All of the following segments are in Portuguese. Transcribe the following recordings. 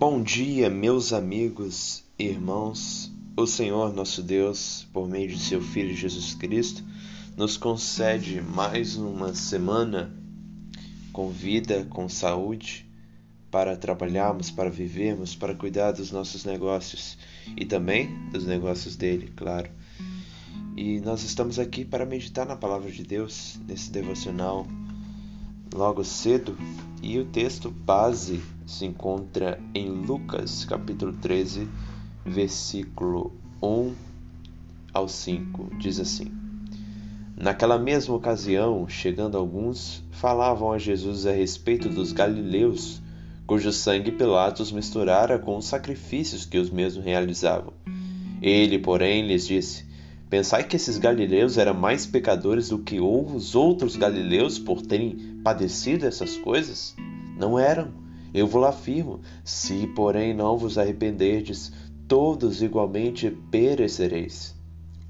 Bom dia, meus amigos e irmãos. O Senhor nosso Deus, por meio de seu Filho Jesus Cristo, nos concede mais uma semana com vida, com saúde, para trabalharmos, para vivermos, para cuidar dos nossos negócios e também dos negócios dele, claro. E nós estamos aqui para meditar na palavra de Deus nesse devocional logo cedo, e o texto base se encontra em Lucas, capítulo 13, versículo 1 ao 5. Diz assim: Naquela mesma ocasião, chegando alguns, falavam a Jesus a respeito dos galileus, cujo sangue Pilatos misturara com os sacrifícios que os mesmos realizavam. Ele, porém, lhes disse: Pensai que esses galileus eram mais pecadores do que os outros galileus por terem padecido essas coisas? Não eram. Eu vos afirmo: se, porém, não vos arrependerdes, todos igualmente perecereis.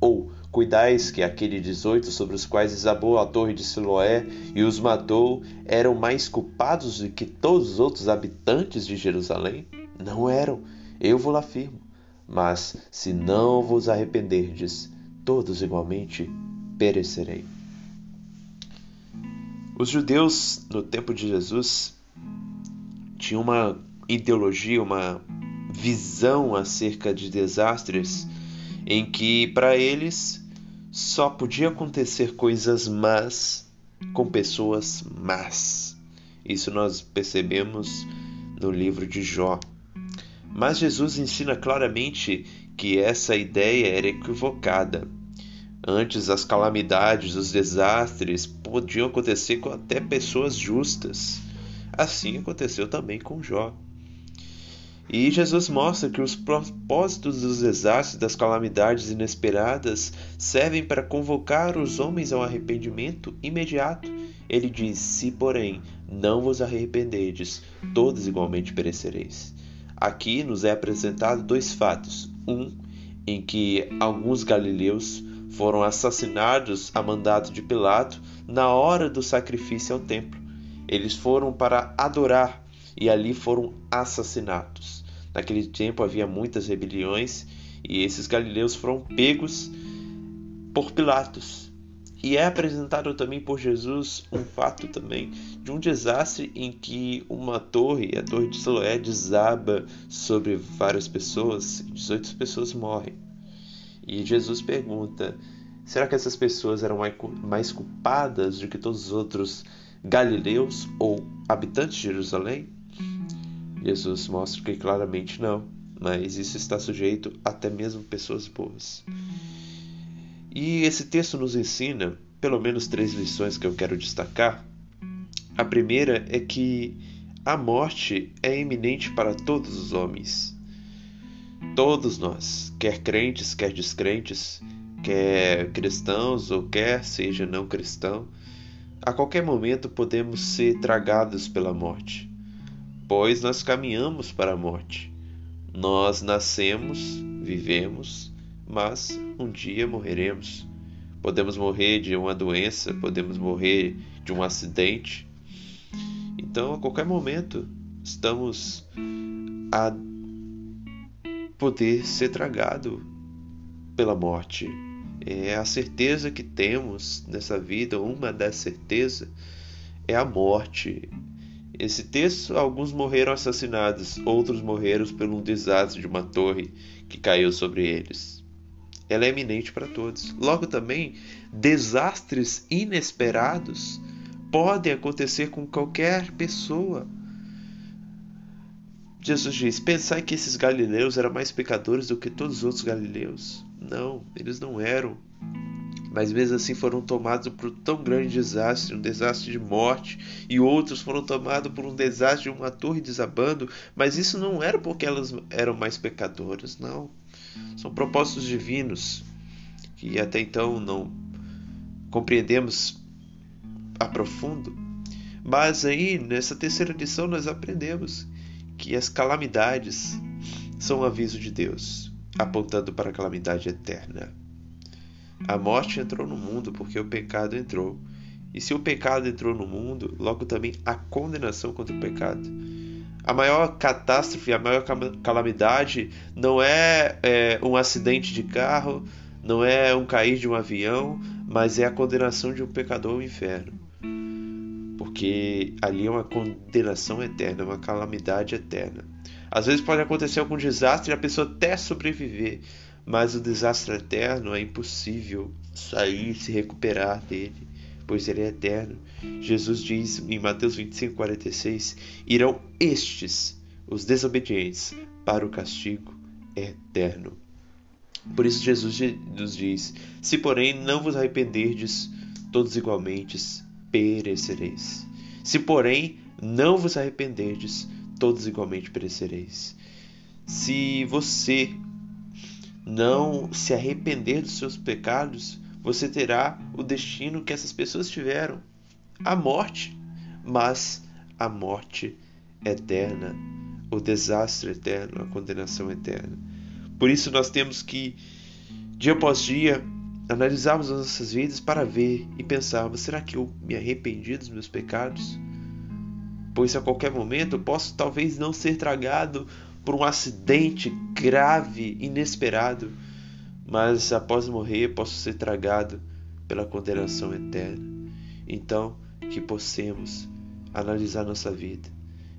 Ou cuidais que aquele dezoito sobre os quais desabou a torre de Siloé e os matou eram mais culpados do que todos os outros habitantes de Jerusalém? Não eram. Eu vos afirmo. Mas se não vos arrependerdes, todos igualmente perecerei. Os judeus no tempo de Jesus tinham uma ideologia, uma visão acerca de desastres em que para eles só podia acontecer coisas más com pessoas más. Isso nós percebemos no livro de Jó. Mas Jesus ensina claramente que essa ideia era equivocada. Antes, as calamidades, os desastres podiam acontecer com até pessoas justas. Assim aconteceu também com Jó. E Jesus mostra que os propósitos dos desastres, das calamidades inesperadas, servem para convocar os homens ao arrependimento imediato. Ele diz: Se, porém, não vos arrependedes, todos igualmente perecereis. Aqui nos é apresentado dois fatos. Um, em que alguns galileus foram assassinados a mandato de Pilato na hora do sacrifício ao templo. Eles foram para adorar e ali foram assassinados. Naquele tempo havia muitas rebeliões e esses galileus foram pegos por Pilatos. E é apresentado também por Jesus um fato também de um desastre em que uma torre, a torre de Siloé, desaba sobre várias pessoas, 18 pessoas morrem. E Jesus pergunta: será que essas pessoas eram mais culpadas do que todos os outros galileus ou habitantes de Jerusalém? Jesus mostra que claramente não, mas isso está sujeito até mesmo pessoas boas. E esse texto nos ensina pelo menos três lições que eu quero destacar. A primeira é que a morte é iminente para todos os homens. Todos nós, quer crentes, quer descrentes, quer cristãos ou quer seja não cristão, a qualquer momento podemos ser tragados pela morte, pois nós caminhamos para a morte. Nós nascemos, vivemos, mas um dia morreremos. Podemos morrer de uma doença, podemos morrer de um acidente. Então, a qualquer momento, estamos a poder ser tragado pela morte. É a certeza que temos nessa vida, uma das certezas é a morte. Esse texto, alguns morreram assassinados, outros morreram por um desastre de uma torre que caiu sobre eles ela é eminente para todos. Logo também, desastres inesperados podem acontecer com qualquer pessoa. Jesus diz: Pensai que esses galileus eram mais pecadores do que todos os outros galileus. Não, eles não eram. Mas mesmo assim foram tomados por tão grande desastre, um desastre de morte, e outros foram tomados por um desastre de uma torre desabando, mas isso não era porque elas eram mais pecadoras, não. São propósitos divinos que até então não compreendemos a profundo. Mas aí, nessa terceira lição, nós aprendemos que as calamidades são um aviso de Deus, apontando para a calamidade eterna. A morte entrou no mundo porque o pecado entrou. E se o pecado entrou no mundo, logo também a condenação contra o pecado. A maior catástrofe, a maior calamidade não é, é um acidente de carro, não é um cair de um avião, mas é a condenação de um pecador ao inferno. Porque ali é uma condenação eterna, uma calamidade eterna. Às vezes pode acontecer algum desastre e a pessoa até sobreviver, mas o desastre eterno é impossível sair, se recuperar dele, pois ele é eterno. Jesus diz em Mateus 25, 46: Irão estes, os desobedientes, para o castigo eterno. Por isso Jesus nos diz: Se porém não vos arrependerdes, todos igualmente perecereis. Se porém não vos arrependerdes, todos igualmente perecereis. Se você não se arrepender dos seus pecados, você terá o destino que essas pessoas tiveram: a morte, mas a morte eterna, o desastre eterno, a condenação eterna. Por isso nós temos que, dia após dia, analisarmos as nossas vidas para ver e pensarmos: será que eu me arrependi dos meus pecados? Pois a qualquer momento eu posso talvez não ser tragado por um acidente grave, inesperado, mas após morrer posso ser tragado pela condenação eterna. Então, que possamos analisar nossa vida.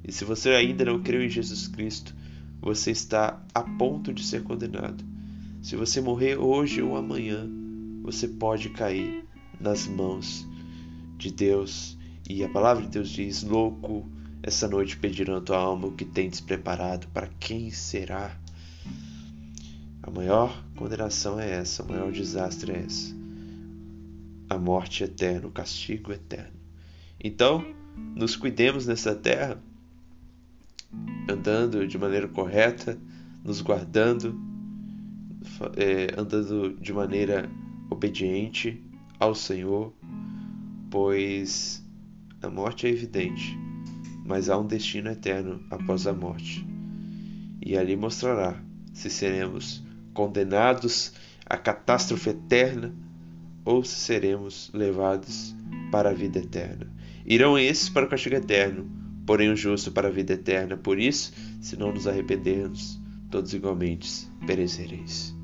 E se você ainda não creu em Jesus Cristo, você está a ponto de ser condenado. Se você morrer hoje ou amanhã, você pode cair nas mãos de Deus. E a palavra de Deus diz: Louco, essa noite pedirão a tua alma o que tens preparado, para quem será? A maior condenação é essa, o maior desastre é essa. A morte eterna, o castigo eterno. Então, nos cuidemos nessa terra andando de maneira correta, nos guardando, é, andando de maneira obediente ao Senhor, pois a morte é evidente, mas há um destino eterno após a morte. E ali mostrará se seremos condenados à catástrofe eterna ou se seremos levados para a vida eterna. Irão esses para o castigo eterno, porém o justo para a vida eterna. Por isso, se não nos arrependermos, todos igualmente perecereis.